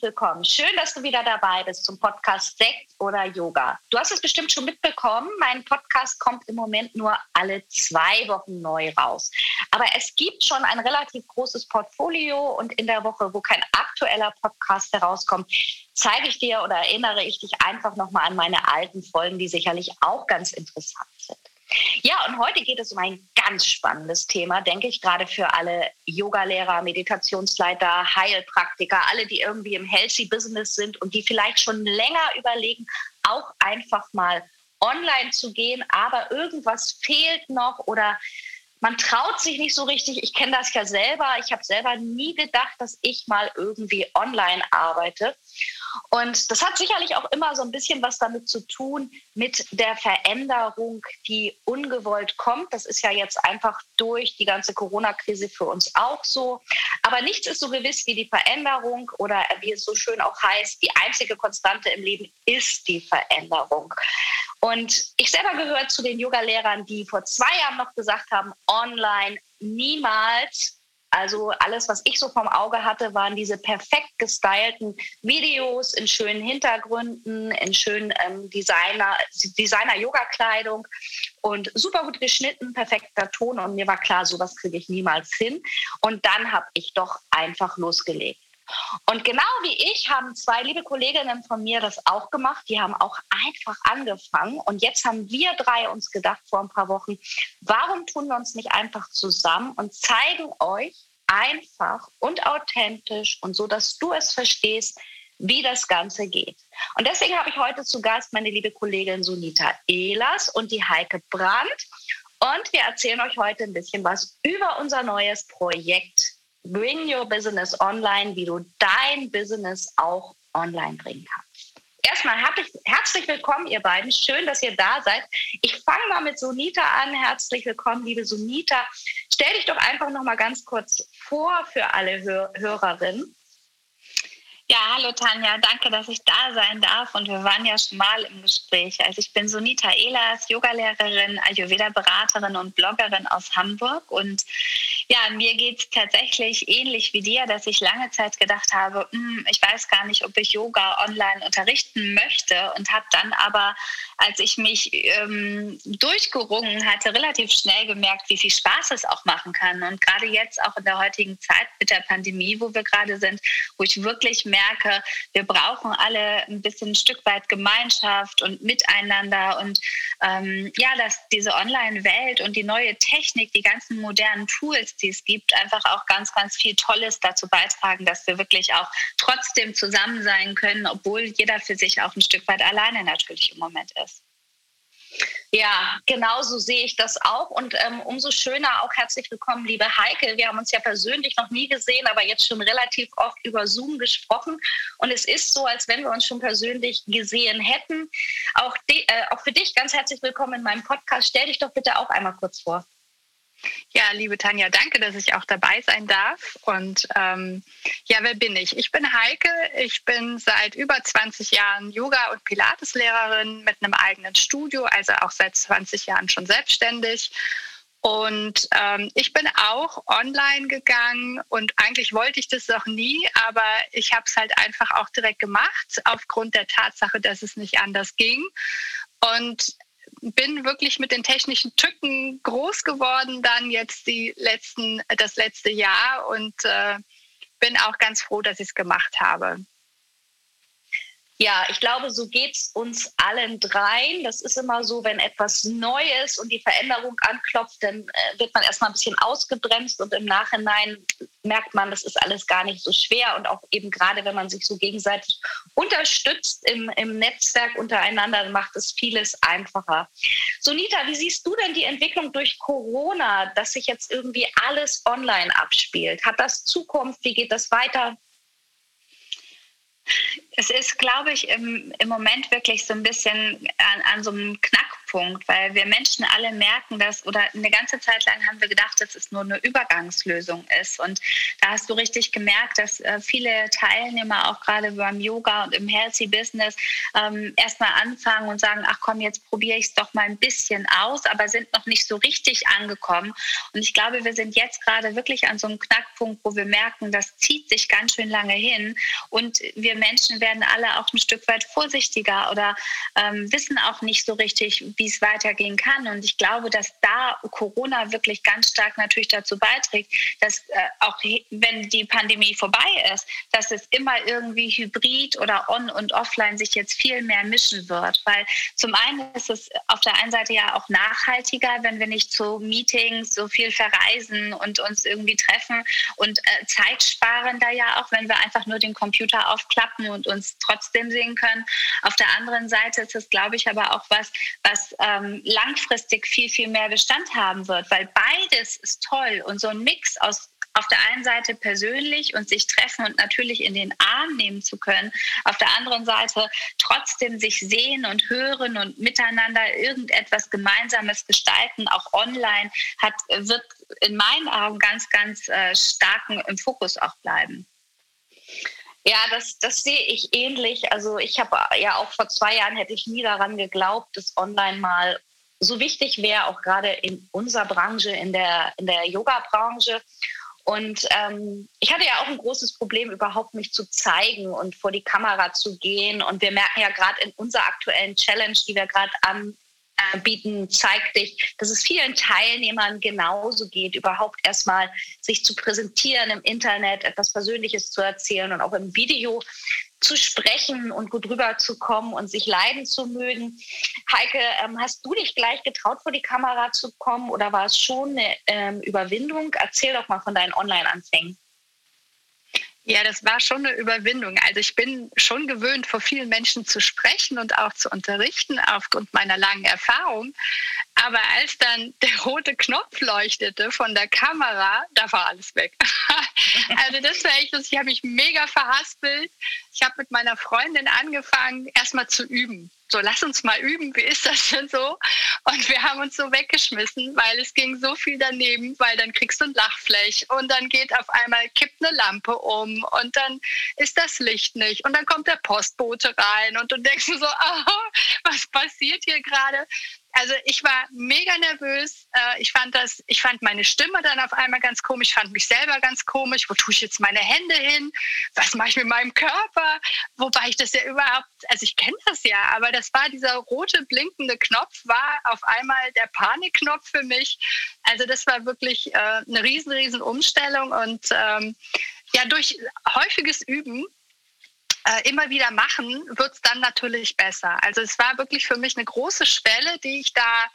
Herzlich willkommen. Schön, dass du wieder dabei bist zum Podcast Sekt oder Yoga. Du hast es bestimmt schon mitbekommen, mein Podcast kommt im Moment nur alle zwei Wochen neu raus. Aber es gibt schon ein relativ großes Portfolio und in der Woche, wo kein aktueller Podcast herauskommt, zeige ich dir oder erinnere ich dich einfach nochmal an meine alten Folgen, die sicherlich auch ganz interessant. Ja, und heute geht es um ein ganz spannendes Thema, denke ich, gerade für alle Yogalehrer, Meditationsleiter, Heilpraktiker, alle, die irgendwie im Healthy Business sind und die vielleicht schon länger überlegen, auch einfach mal online zu gehen, aber irgendwas fehlt noch oder man traut sich nicht so richtig. Ich kenne das ja selber. Ich habe selber nie gedacht, dass ich mal irgendwie online arbeite. Und das hat sicherlich auch immer so ein bisschen was damit zu tun, mit der Veränderung, die ungewollt kommt. Das ist ja jetzt einfach durch die ganze Corona-Krise für uns auch so. Aber nichts ist so gewiss wie die Veränderung oder wie es so schön auch heißt, die einzige Konstante im Leben ist die Veränderung. Und ich selber gehöre zu den Yoga-Lehrern, die vor zwei Jahren noch gesagt haben, online niemals. Also alles, was ich so vom Auge hatte, waren diese perfekt gestylten Videos in schönen Hintergründen, in schönen ähm, Designer, Designer-Yoga-Kleidung und super gut geschnitten, perfekter Ton. Und mir war klar, sowas kriege ich niemals hin. Und dann habe ich doch einfach losgelegt. Und genau wie ich haben zwei liebe Kolleginnen von mir das auch gemacht. Die haben auch einfach angefangen. Und jetzt haben wir drei uns gedacht vor ein paar Wochen, warum tun wir uns nicht einfach zusammen und zeigen euch einfach und authentisch und so, dass du es verstehst, wie das Ganze geht. Und deswegen habe ich heute zu Gast meine liebe Kollegin Sunita Ehlers und die Heike Brandt. Und wir erzählen euch heute ein bisschen was über unser neues Projekt Bring Your Business Online, wie du dein Business auch online bringen kannst. Erstmal herzlich, willkommen, ihr beiden. Schön, dass ihr da seid. Ich fange mal mit Sunita an. Herzlich willkommen, liebe Sunita. Stell dich doch einfach noch mal ganz kurz vor für alle Hör Hörerinnen. Ja, hallo Tanja, danke, dass ich da sein darf. Und wir waren ja schon mal im Gespräch. Also ich bin Sunita Ehlers, Yogalehrerin, Ayurveda-Beraterin und Bloggerin aus Hamburg. Und ja, mir geht es tatsächlich ähnlich wie dir, dass ich lange Zeit gedacht habe, hm, ich weiß gar nicht, ob ich Yoga online unterrichten möchte. Und habe dann aber, als ich mich ähm, durchgerungen hatte, relativ schnell gemerkt, wie viel Spaß es auch machen kann. Und gerade jetzt auch in der heutigen Zeit mit der Pandemie, wo wir gerade sind, wo ich wirklich merke, merke, wir brauchen alle ein bisschen ein Stück weit Gemeinschaft und Miteinander und ähm, ja, dass diese Online-Welt und die neue Technik, die ganzen modernen Tools, die es gibt, einfach auch ganz, ganz viel Tolles dazu beitragen, dass wir wirklich auch trotzdem zusammen sein können, obwohl jeder für sich auch ein Stück weit alleine natürlich im Moment ist. Ja, genau so sehe ich das auch. Und ähm, umso schöner auch herzlich willkommen, liebe Heike. Wir haben uns ja persönlich noch nie gesehen, aber jetzt schon relativ oft über Zoom gesprochen. Und es ist so, als wenn wir uns schon persönlich gesehen hätten. Auch, äh, auch für dich ganz herzlich willkommen in meinem Podcast. Stell dich doch bitte auch einmal kurz vor. Ja, liebe Tanja, danke, dass ich auch dabei sein darf. Und ähm, ja, wer bin ich? Ich bin Heike. Ich bin seit über 20 Jahren Yoga- und Pilateslehrerin mit einem eigenen Studio, also auch seit 20 Jahren schon selbstständig. Und ähm, ich bin auch online gegangen und eigentlich wollte ich das noch nie, aber ich habe es halt einfach auch direkt gemacht, aufgrund der Tatsache, dass es nicht anders ging. Und bin wirklich mit den technischen Tücken groß geworden, dann jetzt die letzten, das letzte Jahr und äh, bin auch ganz froh, dass ich es gemacht habe. Ja, ich glaube, so geht es uns allen dreien. Das ist immer so, wenn etwas neu ist und die Veränderung anklopft, dann äh, wird man erstmal ein bisschen ausgebremst und im Nachhinein merkt man, das ist alles gar nicht so schwer. Und auch eben gerade, wenn man sich so gegenseitig unterstützt im, im Netzwerk untereinander, macht es vieles einfacher. Sonita, wie siehst du denn die Entwicklung durch Corona, dass sich jetzt irgendwie alles online abspielt? Hat das Zukunft? Wie geht das weiter? Es ist, glaube ich, im, im Moment wirklich so ein bisschen an, an so einem Knackpunkt, weil wir Menschen alle merken dass, oder eine ganze Zeit lang haben wir gedacht, dass es nur eine Übergangslösung ist. Und da hast du richtig gemerkt, dass äh, viele Teilnehmer auch gerade beim Yoga und im Healthy Business ähm, erstmal anfangen und sagen, ach komm, jetzt probiere ich es doch mal ein bisschen aus, aber sind noch nicht so richtig angekommen. Und ich glaube, wir sind jetzt gerade wirklich an so einem Knackpunkt, wo wir merken, das zieht sich ganz schön lange hin und wir Menschen werden alle auch ein Stück weit vorsichtiger oder ähm, wissen auch nicht so richtig, wie es weitergehen kann. Und ich glaube, dass da Corona wirklich ganz stark natürlich dazu beiträgt, dass äh, auch wenn die Pandemie vorbei ist, dass es immer irgendwie hybrid oder on und offline sich jetzt viel mehr mischen wird. Weil zum einen ist es auf der einen Seite ja auch nachhaltiger, wenn wir nicht zu Meetings so viel verreisen und uns irgendwie treffen und äh, zeitsparender ja auch, wenn wir einfach nur den Computer aufklappen klappen und uns trotzdem sehen können. Auf der anderen Seite ist es, glaube ich, aber auch was, was ähm, langfristig viel, viel mehr Bestand haben wird, weil beides ist toll und so ein Mix aus auf der einen Seite persönlich und sich treffen und natürlich in den Arm nehmen zu können, auf der anderen Seite trotzdem sich sehen und hören und miteinander irgendetwas Gemeinsames gestalten, auch online, hat, wird in meinen Augen ganz, ganz äh, stark im Fokus auch bleiben. Ja, das, das sehe ich ähnlich. Also ich habe ja auch vor zwei Jahren hätte ich nie daran geglaubt, dass online mal so wichtig wäre, auch gerade in unserer Branche, in der, in der Yoga-Branche. Und ähm, ich hatte ja auch ein großes Problem, überhaupt mich zu zeigen und vor die Kamera zu gehen. Und wir merken ja gerade in unserer aktuellen Challenge, die wir gerade an, bieten, zeigt dich, dass es vielen Teilnehmern genauso geht, überhaupt erstmal sich zu präsentieren im Internet, etwas Persönliches zu erzählen und auch im Video zu sprechen und gut rüberzukommen und sich leiden zu mögen. Heike, ähm, hast du dich gleich getraut, vor die Kamera zu kommen oder war es schon eine ähm, Überwindung? Erzähl doch mal von deinen Online-Anfängen. Ja, das war schon eine Überwindung. Also ich bin schon gewöhnt, vor vielen Menschen zu sprechen und auch zu unterrichten aufgrund meiner langen Erfahrung. Aber als dann der rote Knopf leuchtete von der Kamera, da war alles weg. also das war echt, ich habe mich mega verhaspelt. Ich habe mit meiner Freundin angefangen, erstmal zu üben so lass uns mal üben, wie ist das denn so? Und wir haben uns so weggeschmissen, weil es ging so viel daneben, weil dann kriegst du ein Lachfläch und dann geht auf einmal, kippt eine Lampe um und dann ist das Licht nicht und dann kommt der Postbote rein und du denkst so, oh, was passiert hier gerade? Also ich war mega nervös. Äh, ich fand das, ich fand meine Stimme dann auf einmal ganz komisch, ich fand mich selber ganz komisch. Wo tue ich jetzt meine Hände hin? Was mache ich mit meinem Körper? Wobei ich das ja überhaupt, also ich kenne das ja, aber das war dieser rote blinkende Knopf, war auf einmal der Panikknopf für mich. Also das war wirklich äh, eine riesen, riesen Umstellung und ähm, ja, durch häufiges Üben äh, immer wieder machen, wird es dann natürlich besser. Also es war wirklich für mich eine große Schwelle, die ich da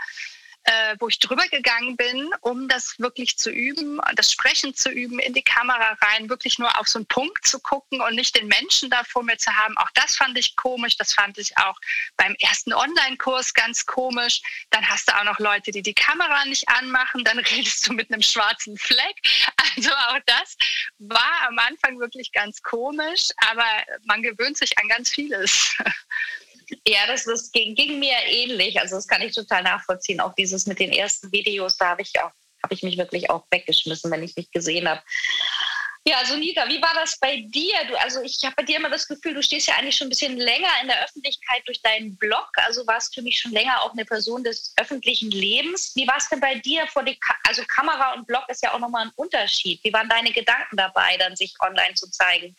äh, wo ich drüber gegangen bin, um das wirklich zu üben, das Sprechen zu üben, in die Kamera rein, wirklich nur auf so einen Punkt zu gucken und nicht den Menschen da vor mir zu haben. Auch das fand ich komisch. Das fand ich auch beim ersten Online-Kurs ganz komisch. Dann hast du auch noch Leute, die die Kamera nicht anmachen. Dann redest du mit einem schwarzen Fleck. Also auch das war am Anfang wirklich ganz komisch, aber man gewöhnt sich an ganz vieles. Ja, das, das ging, ging, mir ähnlich. Also das kann ich total nachvollziehen. Auch dieses mit den ersten Videos, da habe ich auch habe ich mich wirklich auch weggeschmissen, wenn ich mich gesehen habe. Ja, Sunita, wie war das bei dir? Du, also ich habe bei dir immer das Gefühl, du stehst ja eigentlich schon ein bisschen länger in der Öffentlichkeit durch deinen Blog. Also warst für mich schon länger auch eine Person des öffentlichen Lebens. Wie war es denn bei dir vor die Ka also Kamera und Blog ist ja auch nochmal ein Unterschied. Wie waren deine Gedanken dabei, dann sich online zu zeigen?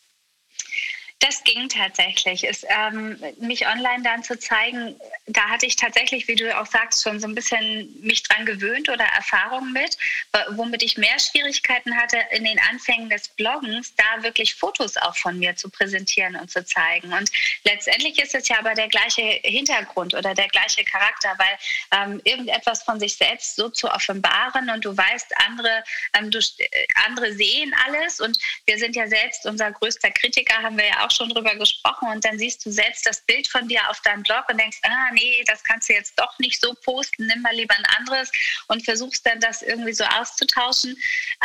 Das ging tatsächlich. Es, ähm, mich online dann zu zeigen, da hatte ich tatsächlich, wie du auch sagst, schon so ein bisschen mich dran gewöhnt oder Erfahrung mit, womit ich mehr Schwierigkeiten hatte in den Anfängen des Bloggens, da wirklich Fotos auch von mir zu präsentieren und zu zeigen. Und letztendlich ist es ja aber der gleiche Hintergrund oder der gleiche Charakter, weil ähm, irgendetwas von sich selbst so zu offenbaren und du weißt, andere, ähm, du, äh, andere sehen alles und wir sind ja selbst unser größter Kritiker, haben wir ja auch auch schon drüber gesprochen und dann siehst du selbst das Bild von dir auf deinem Blog und denkst, ah nee, das kannst du jetzt doch nicht so posten, nimm mal lieber ein anderes und versuchst dann das irgendwie so auszutauschen.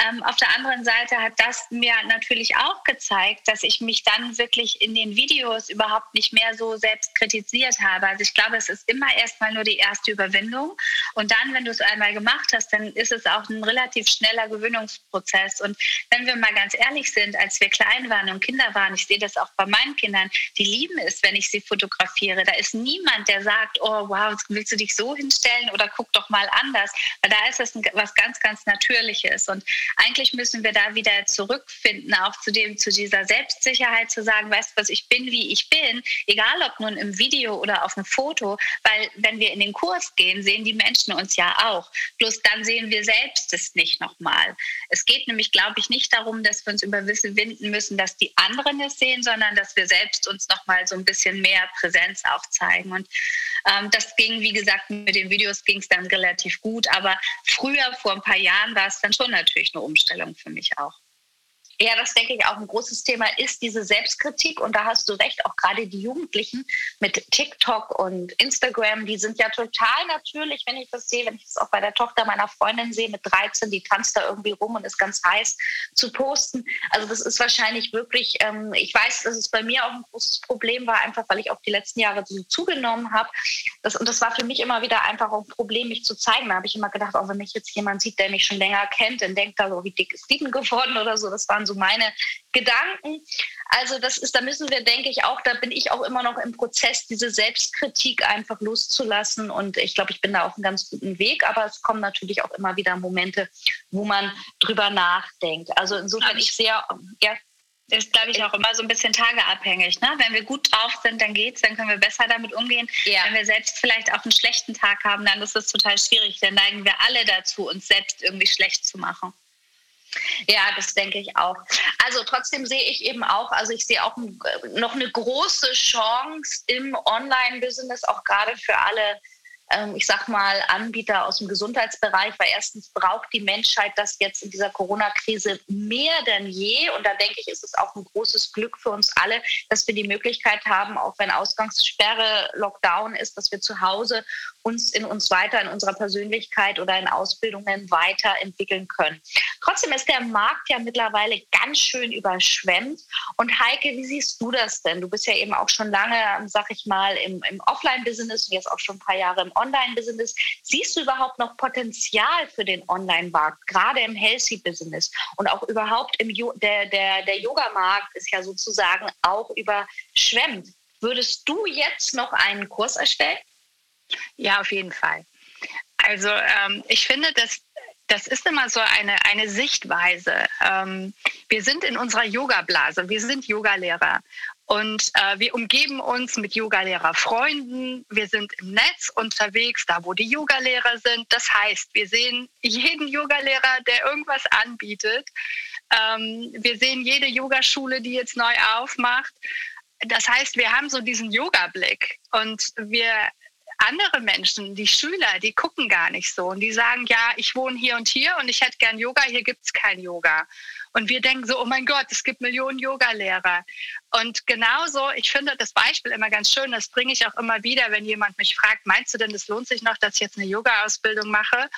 Ähm, auf der anderen Seite hat das mir natürlich auch gezeigt, dass ich mich dann wirklich in den Videos überhaupt nicht mehr so selbst kritisiert habe. Also ich glaube, es ist immer erstmal nur die erste Überwindung und dann, wenn du es einmal gemacht hast, dann ist es auch ein relativ schneller Gewöhnungsprozess. Und wenn wir mal ganz ehrlich sind, als wir klein waren und Kinder waren, ich sehe das auch bei meinen Kindern, die lieben es, wenn ich sie fotografiere. Da ist niemand, der sagt, oh wow, willst du dich so hinstellen oder guck doch mal anders. Weil da ist es was ganz, ganz Natürliches. Und eigentlich müssen wir da wieder zurückfinden, auch zu dem, zu dieser Selbstsicherheit zu sagen, weißt du was, ich bin, wie ich bin, egal ob nun im Video oder auf dem Foto, weil wenn wir in den Kurs gehen, sehen die Menschen uns ja auch. Bloß dann sehen wir selbst es nicht nochmal. Es geht nämlich, glaube ich, nicht darum, dass wir uns überwinden müssen, dass die anderen es sehen, sondern sondern dass wir selbst uns noch mal so ein bisschen mehr Präsenz auch zeigen. Und ähm, das ging, wie gesagt, mit den Videos ging es dann relativ gut. Aber früher, vor ein paar Jahren, war es dann schon natürlich eine Umstellung für mich auch. Ja, das denke ich auch ein großes Thema ist diese Selbstkritik. Und da hast du recht, auch gerade die Jugendlichen mit TikTok und Instagram, die sind ja total natürlich, wenn ich das sehe, wenn ich das auch bei der Tochter meiner Freundin sehe mit 13, die tanzt da irgendwie rum und ist ganz heiß zu posten. Also das ist wahrscheinlich wirklich, ähm, ich weiß, dass es bei mir auch ein großes Problem war, einfach weil ich auch die letzten Jahre so zugenommen habe. Das, und das war für mich immer wieder einfach auch ein Problem, mich zu zeigen. Da habe ich immer gedacht, auch wenn mich jetzt jemand sieht, der mich schon länger kennt, dann denkt er so, wie dick ist die denn geworden oder so. Das waren so so meine Gedanken. Also das ist, da müssen wir, denke ich, auch, da bin ich auch immer noch im Prozess, diese Selbstkritik einfach loszulassen. Und ich glaube, ich bin da auf einem ganz guten Weg. Aber es kommen natürlich auch immer wieder Momente, wo man drüber nachdenkt. Also insofern, ich sehr, ja, ist, glaube ich, auch immer so ein bisschen tageabhängig. Ne? Wenn wir gut drauf sind, dann geht's, dann können wir besser damit umgehen. Ja. Wenn wir selbst vielleicht auch einen schlechten Tag haben, dann ist es total schwierig. Dann neigen wir alle dazu, uns selbst irgendwie schlecht zu machen. Ja, das denke ich auch. Also trotzdem sehe ich eben auch, also ich sehe auch noch eine große Chance im Online-Business, auch gerade für alle ähm, ich sag mal, Anbieter aus dem Gesundheitsbereich, weil erstens braucht die Menschheit das jetzt in dieser Corona-Krise mehr denn je. Und da denke ich, ist es auch ein großes Glück für uns alle, dass wir die Möglichkeit haben, auch wenn Ausgangssperre, Lockdown ist, dass wir zu Hause uns in uns weiter, in unserer Persönlichkeit oder in Ausbildungen weiterentwickeln können. Trotzdem ist der Markt ja mittlerweile ganz schön überschwemmt. Und Heike, wie siehst du das denn? Du bist ja eben auch schon lange, sag ich mal, im, im Offline-Business und jetzt auch schon ein paar Jahre im Online-Business. Siehst du überhaupt noch Potenzial für den Online-Markt, gerade im Healthy-Business und auch überhaupt im jo der, der, der Yoga-Markt ist ja sozusagen auch überschwemmt. Würdest du jetzt noch einen Kurs erstellen? Ja, auf jeden Fall. Also ähm, ich finde, dass das ist immer so eine, eine Sichtweise. Ähm, wir sind in unserer Yoga-Blase, wir sind Yogalehrer und äh, wir umgeben uns mit Yogalehrer-Freunden. Wir sind im Netz unterwegs, da wo die Yogalehrer sind. Das heißt, wir sehen jeden Yogalehrer, der irgendwas anbietet. Ähm, wir sehen jede Yogaschule, die jetzt neu aufmacht. Das heißt, wir haben so diesen Yoga-Blick und wir andere Menschen, die Schüler, die gucken gar nicht so und die sagen, ja, ich wohne hier und hier und ich hätte gern Yoga, hier gibt es kein Yoga. Und wir denken so, oh mein Gott, es gibt Millionen Yogalehrer. Und genauso, ich finde das Beispiel immer ganz schön, das bringe ich auch immer wieder, wenn jemand mich fragt, meinst du denn, es lohnt sich noch, dass ich jetzt eine Yoga-Ausbildung mache?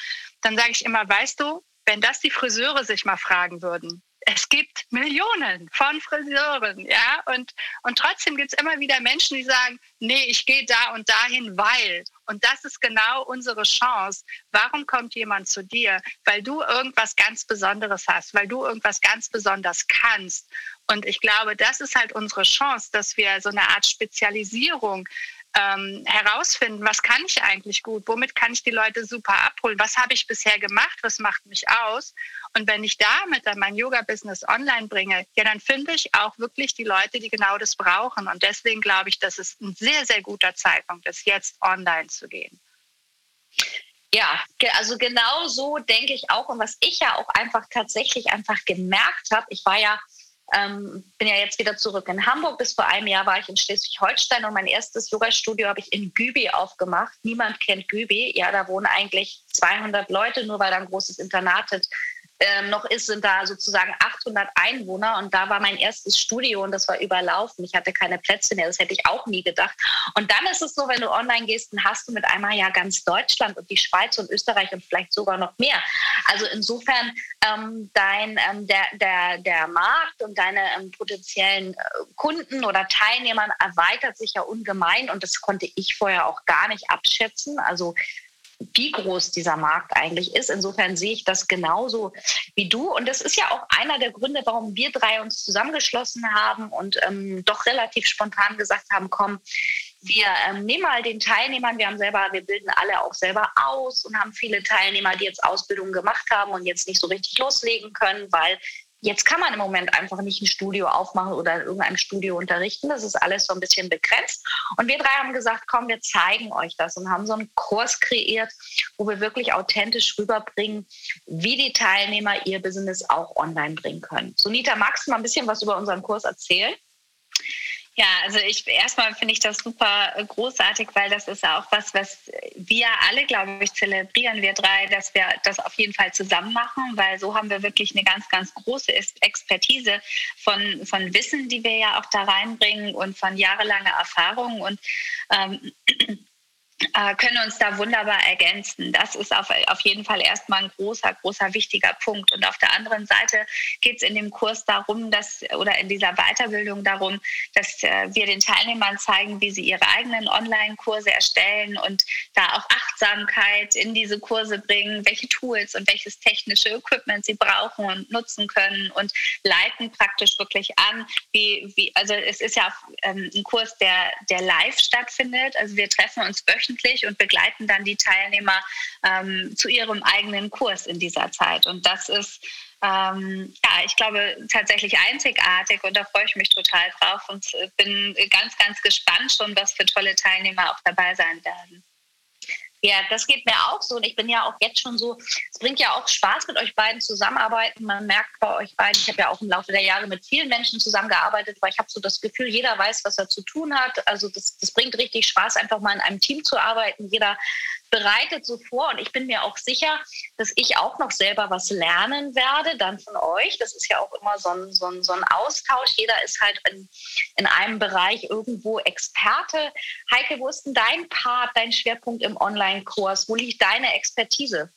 Dann sage ich immer, weißt du, wenn das die Friseure sich mal fragen würden, es gibt Millionen von Friseuren, ja, und, und trotzdem gibt es immer wieder Menschen, die sagen, nee, ich gehe da und dahin, weil. Und das ist genau unsere Chance. Warum kommt jemand zu dir? Weil du irgendwas ganz Besonderes hast, weil du irgendwas ganz besonders kannst. Und ich glaube, das ist halt unsere Chance, dass wir so eine Art Spezialisierung ähm, herausfinden, was kann ich eigentlich gut, womit kann ich die Leute super abholen, was habe ich bisher gemacht, was macht mich aus. Und wenn ich damit dann mein Yoga-Business online bringe, ja, dann finde ich auch wirklich die Leute, die genau das brauchen. Und deswegen glaube ich, dass es ein sehr, sehr guter Zeitpunkt ist, jetzt online zu gehen. Ja, also genau so denke ich auch. Und was ich ja auch einfach tatsächlich einfach gemerkt habe, ich war ja ähm, bin ja jetzt wieder zurück in Hamburg. Bis vor einem Jahr war ich in Schleswig-Holstein und mein erstes Yoga-Studio habe ich in Gübi aufgemacht. Niemand kennt Gübi. Ja, da wohnen eigentlich 200 Leute, nur weil da ein großes Internat ist ähm, noch ist, sind da sozusagen 800 Einwohner und da war mein erstes Studio und das war überlaufen. Ich hatte keine Plätze mehr, das hätte ich auch nie gedacht. Und dann ist es so, wenn du online gehst, dann hast du mit einmal ja ganz Deutschland und die Schweiz und Österreich und vielleicht sogar noch mehr. Also insofern ähm, dein, ähm, der, der, der Markt und deine ähm, potenziellen äh, Kunden oder Teilnehmern erweitert sich ja ungemein und das konnte ich vorher auch gar nicht abschätzen. Also wie groß dieser Markt eigentlich ist. Insofern sehe ich das genauso wie du. Und das ist ja auch einer der Gründe, warum wir drei uns zusammengeschlossen haben und ähm, doch relativ spontan gesagt haben, komm, wir ähm, nehmen mal den Teilnehmern, wir haben selber, wir bilden alle auch selber aus und haben viele Teilnehmer, die jetzt Ausbildung gemacht haben und jetzt nicht so richtig loslegen können, weil Jetzt kann man im Moment einfach nicht ein Studio aufmachen oder in irgendeinem Studio unterrichten. Das ist alles so ein bisschen begrenzt. Und wir drei haben gesagt, komm, wir zeigen euch das und haben so einen Kurs kreiert, wo wir wirklich authentisch rüberbringen, wie die Teilnehmer ihr Business auch online bringen können. Sunita, magst du mal ein bisschen was über unseren Kurs erzählen? Ja, also ich erstmal finde ich das super äh, großartig, weil das ist auch was, was wir alle, glaube ich, zelebrieren, wir drei, dass wir das auf jeden Fall zusammen machen, weil so haben wir wirklich eine ganz, ganz große Expertise von, von Wissen, die wir ja auch da reinbringen und von jahrelanger Erfahrung. Und ähm, äh, können uns da wunderbar ergänzen. Das ist auf, auf jeden Fall erstmal ein großer, großer, wichtiger Punkt. Und auf der anderen Seite geht es in dem Kurs darum, dass oder in dieser Weiterbildung darum, dass äh, wir den Teilnehmern zeigen, wie sie ihre eigenen Online-Kurse erstellen und da auch Achtsamkeit in diese Kurse bringen, welche Tools und welches technische Equipment sie brauchen und nutzen können und leiten praktisch wirklich an, wie, wie also es ist ja ähm, ein Kurs, der, der live stattfindet. Also wir treffen uns wöchentlich wöchentlich und begleiten dann die Teilnehmer ähm, zu ihrem eigenen Kurs in dieser Zeit. Und das ist ähm, ja, ich glaube, tatsächlich einzigartig und da freue ich mich total drauf und bin ganz, ganz gespannt schon, was für tolle Teilnehmer auch dabei sein werden. Ja, das geht mir auch so. Und ich bin ja auch jetzt schon so, es bringt ja auch Spaß, mit euch beiden zusammenarbeiten. Man merkt bei euch beiden, ich habe ja auch im Laufe der Jahre mit vielen Menschen zusammengearbeitet, weil ich habe so das Gefühl, jeder weiß, was er zu tun hat. Also das, das bringt richtig Spaß, einfach mal in einem Team zu arbeiten. Jeder bereitet so vor und ich bin mir auch sicher, dass ich auch noch selber was lernen werde, dann von euch. Das ist ja auch immer so ein, so ein, so ein Austausch. Jeder ist halt in, in einem Bereich irgendwo Experte. Heike, wo ist denn dein Part, dein Schwerpunkt im Online-Kurs? Wo liegt deine Expertise?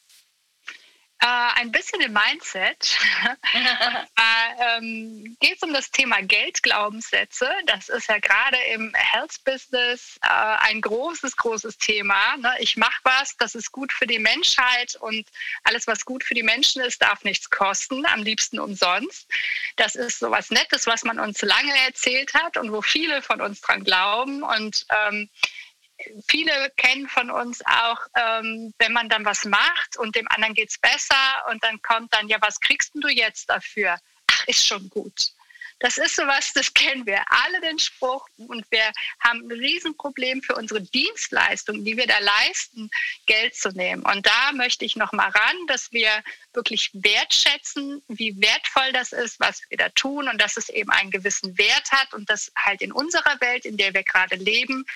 Äh, ein bisschen im Mindset. äh, ähm, Geht es um das Thema Geldglaubenssätze. Das ist ja gerade im Health-Business äh, ein großes, großes Thema. Ne? Ich mache was, das ist gut für die Menschheit und alles, was gut für die Menschen ist, darf nichts kosten, am liebsten umsonst. Das ist so was Nettes, was man uns lange erzählt hat und wo viele von uns dran glauben. Und ähm, viele kennen von uns auch, ähm, wenn man dann was macht und dem anderen geht es besser und dann kommt dann, ja, was kriegst du jetzt dafür? Ach, ist schon gut. Das ist sowas, das kennen wir alle den Spruch und wir haben ein Riesenproblem für unsere Dienstleistungen, die wir da leisten, Geld zu nehmen. Und da möchte ich noch mal ran, dass wir wirklich wertschätzen, wie wertvoll das ist, was wir da tun und dass es eben einen gewissen Wert hat und dass halt in unserer Welt, in der wir gerade leben,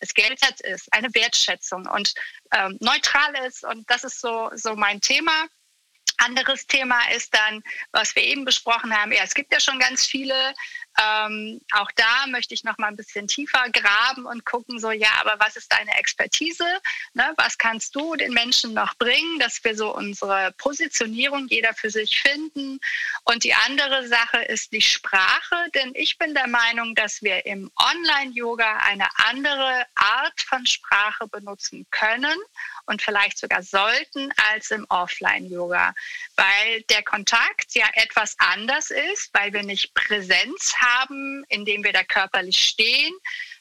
es Geld ist, eine Wertschätzung und ähm, neutral ist. Und das ist so, so mein Thema. Anderes Thema ist dann, was wir eben besprochen haben. Ja, es gibt ja schon ganz viele ähm, auch da möchte ich noch mal ein bisschen tiefer graben und gucken, so ja, aber was ist deine Expertise? Ne? Was kannst du den Menschen noch bringen, dass wir so unsere Positionierung jeder für sich finden? Und die andere Sache ist die Sprache, denn ich bin der Meinung, dass wir im Online-Yoga eine andere Art von Sprache benutzen können und vielleicht sogar sollten als im Offline-Yoga, weil der Kontakt ja etwas anders ist, weil wir nicht Präsenz haben, indem wir da körperlich stehen,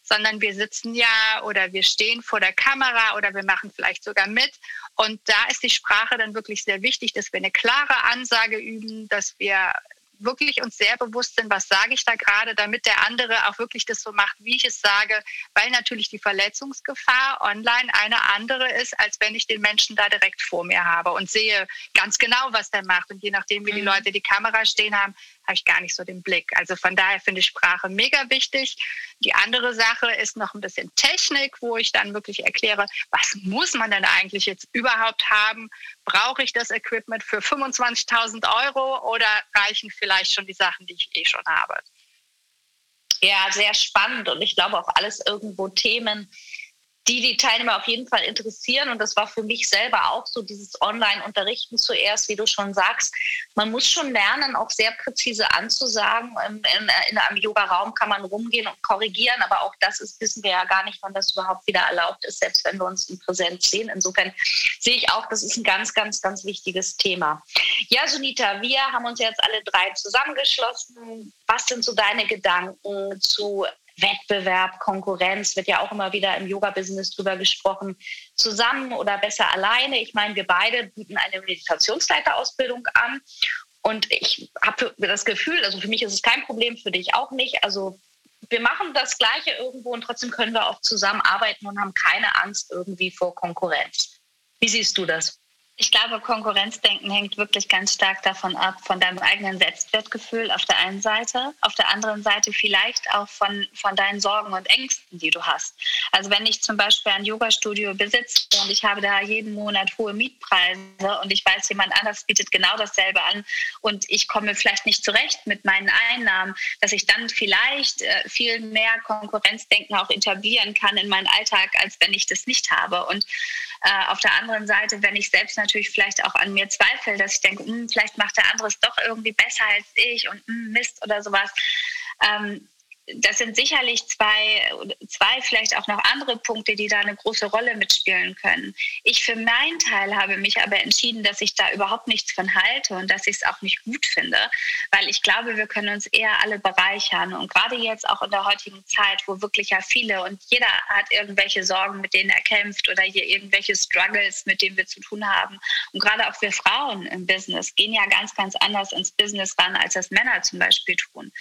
sondern wir sitzen ja oder wir stehen vor der Kamera oder wir machen vielleicht sogar mit. Und da ist die Sprache dann wirklich sehr wichtig, dass wir eine klare Ansage üben, dass wir wirklich uns sehr bewusst sind, was sage ich da gerade, damit der andere auch wirklich das so macht, wie ich es sage, weil natürlich die Verletzungsgefahr online eine andere ist, als wenn ich den Menschen da direkt vor mir habe und sehe ganz genau, was der macht. Und je nachdem, wie die mhm. Leute die Kamera stehen haben, habe ich gar nicht so den Blick. Also von daher finde ich Sprache mega wichtig. Die andere Sache ist noch ein bisschen Technik, wo ich dann wirklich erkläre, was muss man denn eigentlich jetzt überhaupt haben? Brauche ich das Equipment für 25.000 Euro oder reichen vielleicht schon die Sachen, die ich eh schon habe? Ja, sehr spannend und ich glaube auch alles irgendwo Themen, die die Teilnehmer auf jeden Fall interessieren. Und das war für mich selber auch so, dieses Online-Unterrichten zuerst, wie du schon sagst. Man muss schon lernen, auch sehr präzise anzusagen. In, in, in einem Yoga-Raum kann man rumgehen und korrigieren, aber auch das ist, wissen wir ja gar nicht, wann das überhaupt wieder erlaubt ist, selbst wenn wir uns in Präsenz sehen. Insofern sehe ich auch, das ist ein ganz, ganz, ganz wichtiges Thema. Ja, Sunita, wir haben uns jetzt alle drei zusammengeschlossen. Was sind so deine Gedanken zu Wettbewerb, Konkurrenz, wird ja auch immer wieder im Yoga-Business drüber gesprochen, zusammen oder besser alleine. Ich meine, wir beide bieten eine Meditationsleiterausbildung an und ich habe das Gefühl, also für mich ist es kein Problem, für dich auch nicht. Also wir machen das Gleiche irgendwo und trotzdem können wir auch zusammenarbeiten und haben keine Angst irgendwie vor Konkurrenz. Wie siehst du das? Ich glaube, Konkurrenzdenken hängt wirklich ganz stark davon ab, von deinem eigenen Selbstwertgefühl auf der einen Seite, auf der anderen Seite vielleicht auch von, von deinen Sorgen und Ängsten, die du hast. Also wenn ich zum Beispiel ein Yoga-Studio besitze und ich habe da jeden Monat hohe Mietpreise und ich weiß, jemand anders bietet genau dasselbe an und ich komme vielleicht nicht zurecht mit meinen Einnahmen, dass ich dann vielleicht äh, viel mehr Konkurrenzdenken auch etablieren kann in meinen Alltag, als wenn ich das nicht habe. Und äh, auf der anderen Seite, wenn ich selbst natürlich vielleicht auch an mir zweifle, dass ich denke, hm, vielleicht macht der andere es doch irgendwie besser als ich und hm, Mist oder sowas. Ähm, das sind sicherlich zwei, zwei, vielleicht auch noch andere Punkte, die da eine große Rolle mitspielen können. Ich für meinen Teil habe mich aber entschieden, dass ich da überhaupt nichts von halte und dass ich es auch nicht gut finde, weil ich glaube, wir können uns eher alle bereichern. Und gerade jetzt auch in der heutigen Zeit, wo wirklich ja viele und jeder hat irgendwelche Sorgen, mit denen er kämpft oder hier irgendwelche Struggles, mit denen wir zu tun haben. Und gerade auch wir Frauen im Business gehen ja ganz, ganz anders ins Business ran, als das Männer zum Beispiel tun.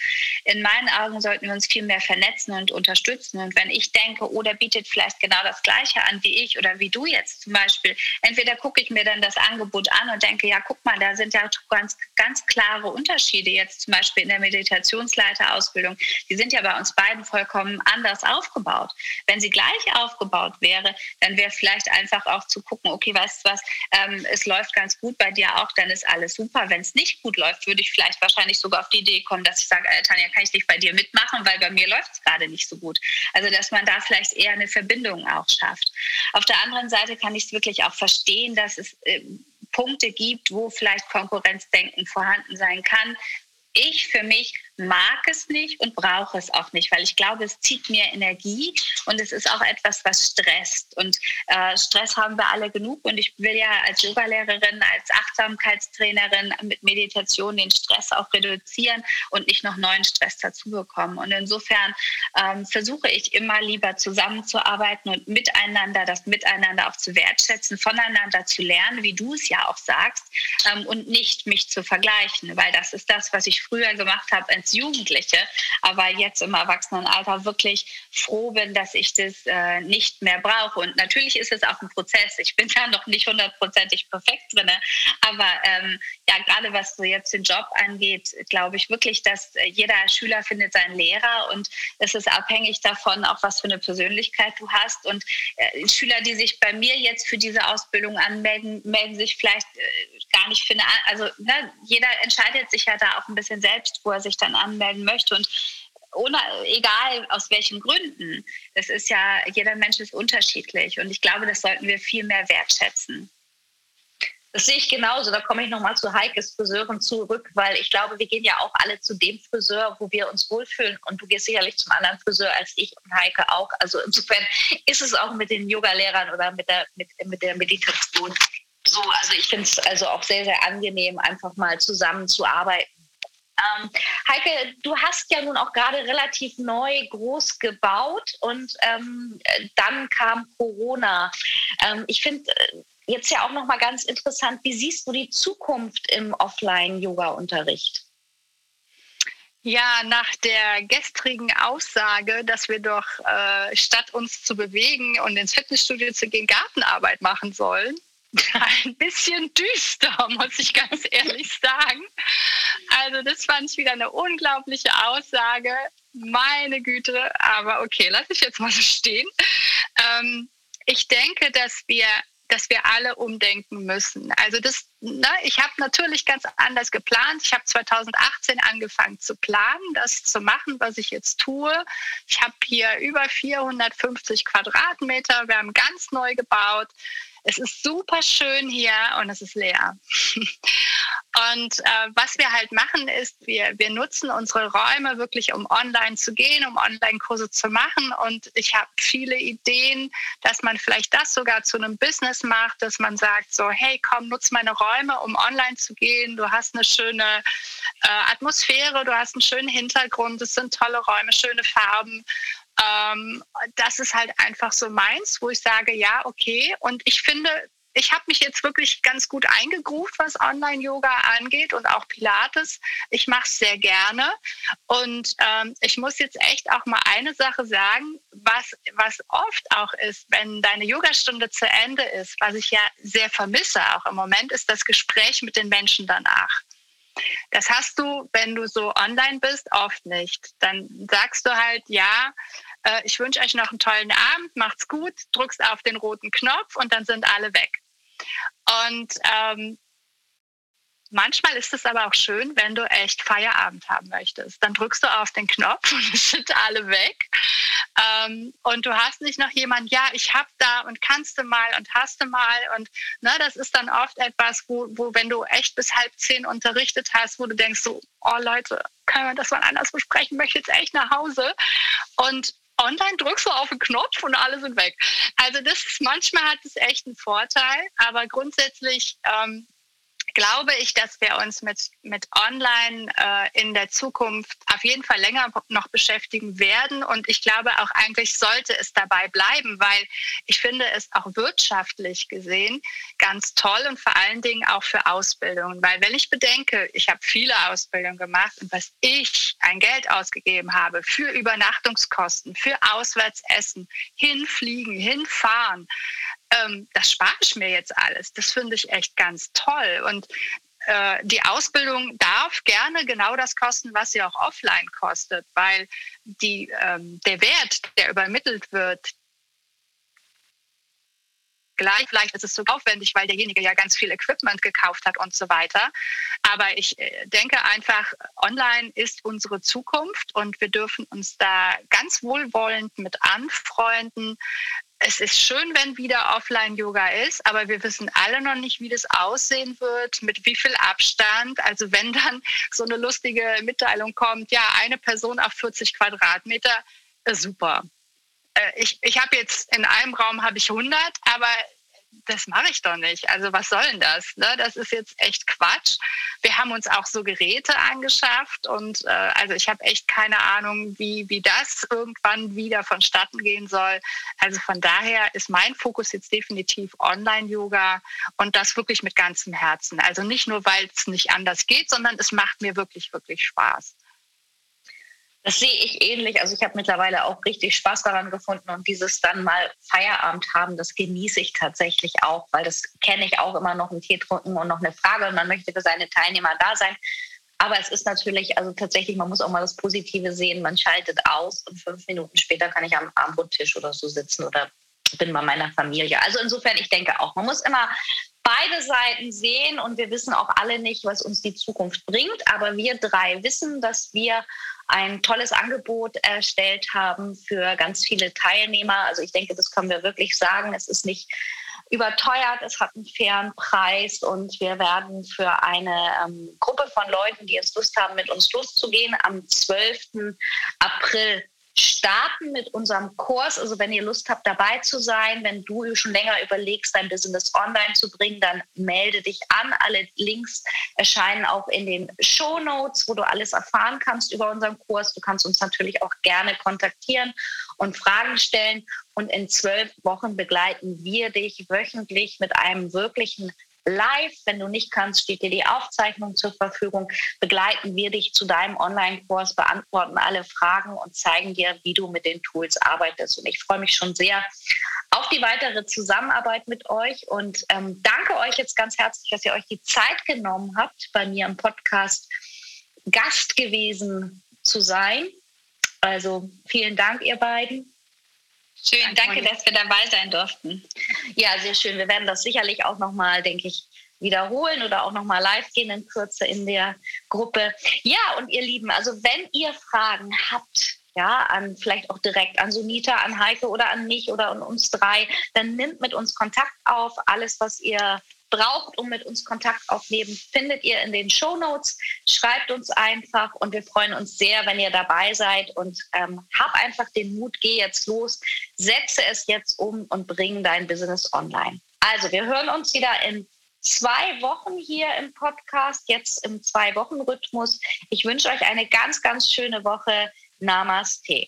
In meinen Augen sollten wir uns viel mehr vernetzen und unterstützen. Und wenn ich denke, oh, der bietet vielleicht genau das Gleiche an wie ich oder wie du jetzt zum Beispiel, entweder gucke ich mir dann das Angebot an und denke, ja, guck mal, da sind ja ganz, ganz klare Unterschiede jetzt zum Beispiel in der Meditationsleiterausbildung. Die sind ja bei uns beiden vollkommen anders aufgebaut. Wenn sie gleich aufgebaut wäre, dann wäre vielleicht einfach auch zu gucken, okay, weißt du was, ähm, es läuft ganz gut bei dir auch, dann ist alles super. Wenn es nicht gut läuft, würde ich vielleicht wahrscheinlich sogar auf die Idee kommen, dass ich sage, äh, Tanja, kann ich nicht bei dir mitmachen, weil bei mir läuft es gerade nicht so gut. Also dass man da vielleicht eher eine Verbindung auch schafft. Auf der anderen Seite kann ich es wirklich auch verstehen, dass es äh, Punkte gibt, wo vielleicht Konkurrenzdenken vorhanden sein kann. Ich für mich mag es nicht und brauche es auch nicht, weil ich glaube, es zieht mir Energie und es ist auch etwas, was stresst. Und äh, Stress haben wir alle genug und ich will ja als Yogalehrerin, als Achtsamkeitstrainerin mit Meditation den Stress auch reduzieren und nicht noch neuen Stress dazu bekommen. Und insofern ähm, versuche ich immer lieber zusammenzuarbeiten und miteinander, das Miteinander auch zu wertschätzen, voneinander zu lernen, wie du es ja auch sagst, ähm, und nicht mich zu vergleichen, weil das ist das, was ich früher gemacht habe als Jugendliche, aber jetzt im Erwachsenenalter wirklich froh bin, dass ich das äh, nicht mehr brauche. Und natürlich ist es auch ein Prozess. Ich bin da noch nicht hundertprozentig perfekt drin, aber ähm, ja, gerade was so jetzt den Job angeht, glaube ich wirklich, dass äh, jeder Schüler findet seinen Lehrer und es ist abhängig davon, auch was für eine Persönlichkeit du hast. Und äh, Schüler, die sich bei mir jetzt für diese Ausbildung anmelden, melden sich vielleicht äh, gar nicht für eine, also ne, jeder entscheidet sich ja da auch ein bisschen selbst, wo er sich dann anmelden möchte. Und ohne, egal aus welchen Gründen, das ist ja, jeder Mensch ist unterschiedlich. Und ich glaube, das sollten wir viel mehr wertschätzen. Das sehe ich genauso. Da komme ich nochmal zu Heikes Friseurin zurück, weil ich glaube, wir gehen ja auch alle zu dem Friseur, wo wir uns wohlfühlen. Und du gehst sicherlich zum anderen Friseur als ich und Heike auch. Also insofern ist es auch mit den Yoga-Lehrern oder mit der, mit, mit der Meditation so. Also ich finde es also auch sehr, sehr angenehm, einfach mal zusammenzuarbeiten Ähm, Heike, du hast ja nun auch gerade relativ neu groß gebaut und ähm, dann kam Corona. Ähm, ich finde äh, jetzt ja auch noch mal ganz interessant, wie siehst du die Zukunft im Offline-Yoga-Unterricht? Ja, nach der gestrigen Aussage, dass wir doch äh, statt uns zu bewegen und ins Fitnessstudio zu gehen, Gartenarbeit machen sollen, ein bisschen düster, muss ich ganz ehrlich sagen. Also das fand ich wieder eine unglaubliche Aussage. Meine Güte, aber okay, lass ich jetzt mal so stehen. Ähm, ich denke, dass wir dass wir alle umdenken müssen. Also das, ne, ich habe natürlich ganz anders geplant. Ich habe 2018 angefangen zu planen, das zu machen, was ich jetzt tue. Ich habe hier über 450 Quadratmeter. Wir haben ganz neu gebaut. Es ist super schön hier und es ist leer. und äh, was wir halt machen ist, wir, wir nutzen unsere Räume wirklich, um online zu gehen, um Online-Kurse zu machen. Und ich habe viele Ideen, dass man vielleicht das sogar zu einem Business macht, dass man sagt so, hey, komm, nutz meine Räume, um online zu gehen. Du hast eine schöne äh, Atmosphäre, du hast einen schönen Hintergrund, es sind tolle Räume, schöne Farben. Ähm, das ist halt einfach so meins, wo ich sage, ja, okay. Und ich finde, ich habe mich jetzt wirklich ganz gut eingegruft, was Online-Yoga angeht und auch Pilates. Ich mache es sehr gerne. Und ähm, ich muss jetzt echt auch mal eine Sache sagen, was, was oft auch ist, wenn deine Yogastunde zu Ende ist, was ich ja sehr vermisse auch im Moment, ist das Gespräch mit den Menschen danach. Das hast du, wenn du so online bist, oft nicht. Dann sagst du halt, ja, äh, ich wünsche euch noch einen tollen Abend, macht's gut, drückst auf den roten Knopf und dann sind alle weg. Und ähm, Manchmal ist es aber auch schön, wenn du echt Feierabend haben möchtest. Dann drückst du auf den Knopf und sind alle weg. Ähm, und du hast nicht noch jemand, ja, ich hab da und kannst du mal und hast du mal. Und ne, das ist dann oft etwas, wo, wo, wenn du echt bis halb zehn unterrichtet hast, wo du denkst so, oh Leute, können wir das mal anders besprechen, möchte jetzt echt nach Hause. Und online drückst du auf den Knopf und alle sind weg. Also das ist, manchmal hat es echt einen Vorteil, aber grundsätzlich ähm, glaube ich, dass wir uns mit, mit Online äh, in der Zukunft auf jeden Fall länger noch beschäftigen werden. Und ich glaube auch eigentlich sollte es dabei bleiben, weil ich finde es auch wirtschaftlich gesehen ganz toll und vor allen Dingen auch für Ausbildungen. Weil wenn ich bedenke, ich habe viele Ausbildungen gemacht und was ich ein Geld ausgegeben habe für Übernachtungskosten, für Auswärtsessen, hinfliegen, hinfahren, ähm, das spare ich mir jetzt alles. Das finde ich echt ganz toll. Und äh, die Ausbildung darf gerne genau das kosten, was sie auch offline kostet, weil die, ähm, der Wert, der übermittelt wird, gleich. Vielleicht ist es so aufwendig, weil derjenige ja ganz viel Equipment gekauft hat und so weiter. Aber ich äh, denke einfach, online ist unsere Zukunft und wir dürfen uns da ganz wohlwollend mit anfreunden es ist schön, wenn wieder Offline-Yoga ist, aber wir wissen alle noch nicht, wie das aussehen wird, mit wie viel Abstand. Also wenn dann so eine lustige Mitteilung kommt, ja, eine Person auf 40 Quadratmeter, äh, super. Äh, ich ich habe jetzt in einem Raum habe ich 100, aber das mache ich doch nicht. Also was soll denn das? Ne? Das ist jetzt echt Quatsch. Wir haben uns auch so Geräte angeschafft und äh, also ich habe echt keine Ahnung, wie, wie das irgendwann wieder vonstatten gehen soll. Also von daher ist mein Fokus jetzt definitiv Online-Yoga und das wirklich mit ganzem Herzen. Also nicht nur, weil es nicht anders geht, sondern es macht mir wirklich, wirklich Spaß. Das sehe ich ähnlich. Also ich habe mittlerweile auch richtig Spaß daran gefunden und dieses dann mal Feierabend haben, das genieße ich tatsächlich auch, weil das kenne ich auch immer noch einen Tee trinken und noch eine Frage und man möchte für seine Teilnehmer da sein. Aber es ist natürlich, also tatsächlich, man muss auch mal das Positive sehen. Man schaltet aus und fünf Minuten später kann ich am Abendbrottisch oder so sitzen oder bin bei meiner Familie. Also insofern, ich denke auch, man muss immer beide Seiten sehen und wir wissen auch alle nicht, was uns die Zukunft bringt. Aber wir drei wissen, dass wir ein tolles Angebot erstellt haben für ganz viele Teilnehmer. Also ich denke, das können wir wirklich sagen. Es ist nicht überteuert, es hat einen fairen Preis und wir werden für eine ähm, Gruppe von Leuten, die jetzt Lust haben, mit uns loszugehen, am 12. April starten mit unserem Kurs. Also wenn ihr Lust habt, dabei zu sein, wenn du schon länger überlegst, dein Business online zu bringen, dann melde dich an. Alle Links erscheinen auch in den Show Notes, wo du alles erfahren kannst über unseren Kurs. Du kannst uns natürlich auch gerne kontaktieren und Fragen stellen. Und in zwölf Wochen begleiten wir dich wöchentlich mit einem wirklichen live. Wenn du nicht kannst, steht dir die Aufzeichnung zur Verfügung. Begleiten wir dich zu deinem Online-Kurs, beantworten alle Fragen und zeigen dir, wie du mit den Tools arbeitest. Und ich freue mich schon sehr auf die weitere Zusammenarbeit mit euch und ähm, danke euch jetzt ganz herzlich, dass ihr euch die Zeit genommen habt, bei mir im Podcast Gast gewesen zu sein. Also vielen Dank, ihr beiden. Schön, danke, dass wir dabei sein durften. Ja, sehr schön. Wir werden das sicherlich auch nochmal, denke ich, wiederholen oder auch nochmal live gehen in Kürze in der Gruppe. Ja, und ihr Lieben, also wenn ihr Fragen habt, ja, an vielleicht auch direkt an Sunita, an Heike oder an mich oder an uns drei, dann nimmt mit uns Kontakt auf. Alles, was ihr braucht, um mit uns Kontakt aufnehmen, findet ihr in den Show Notes. Schreibt uns einfach und wir freuen uns sehr, wenn ihr dabei seid und ähm, hab einfach den Mut, geh jetzt los, setze es jetzt um und bring dein Business online. Also, wir hören uns wieder in zwei Wochen hier im Podcast, jetzt im Zwei-Wochen-Rhythmus. Ich wünsche euch eine ganz, ganz schöne Woche. Namaste.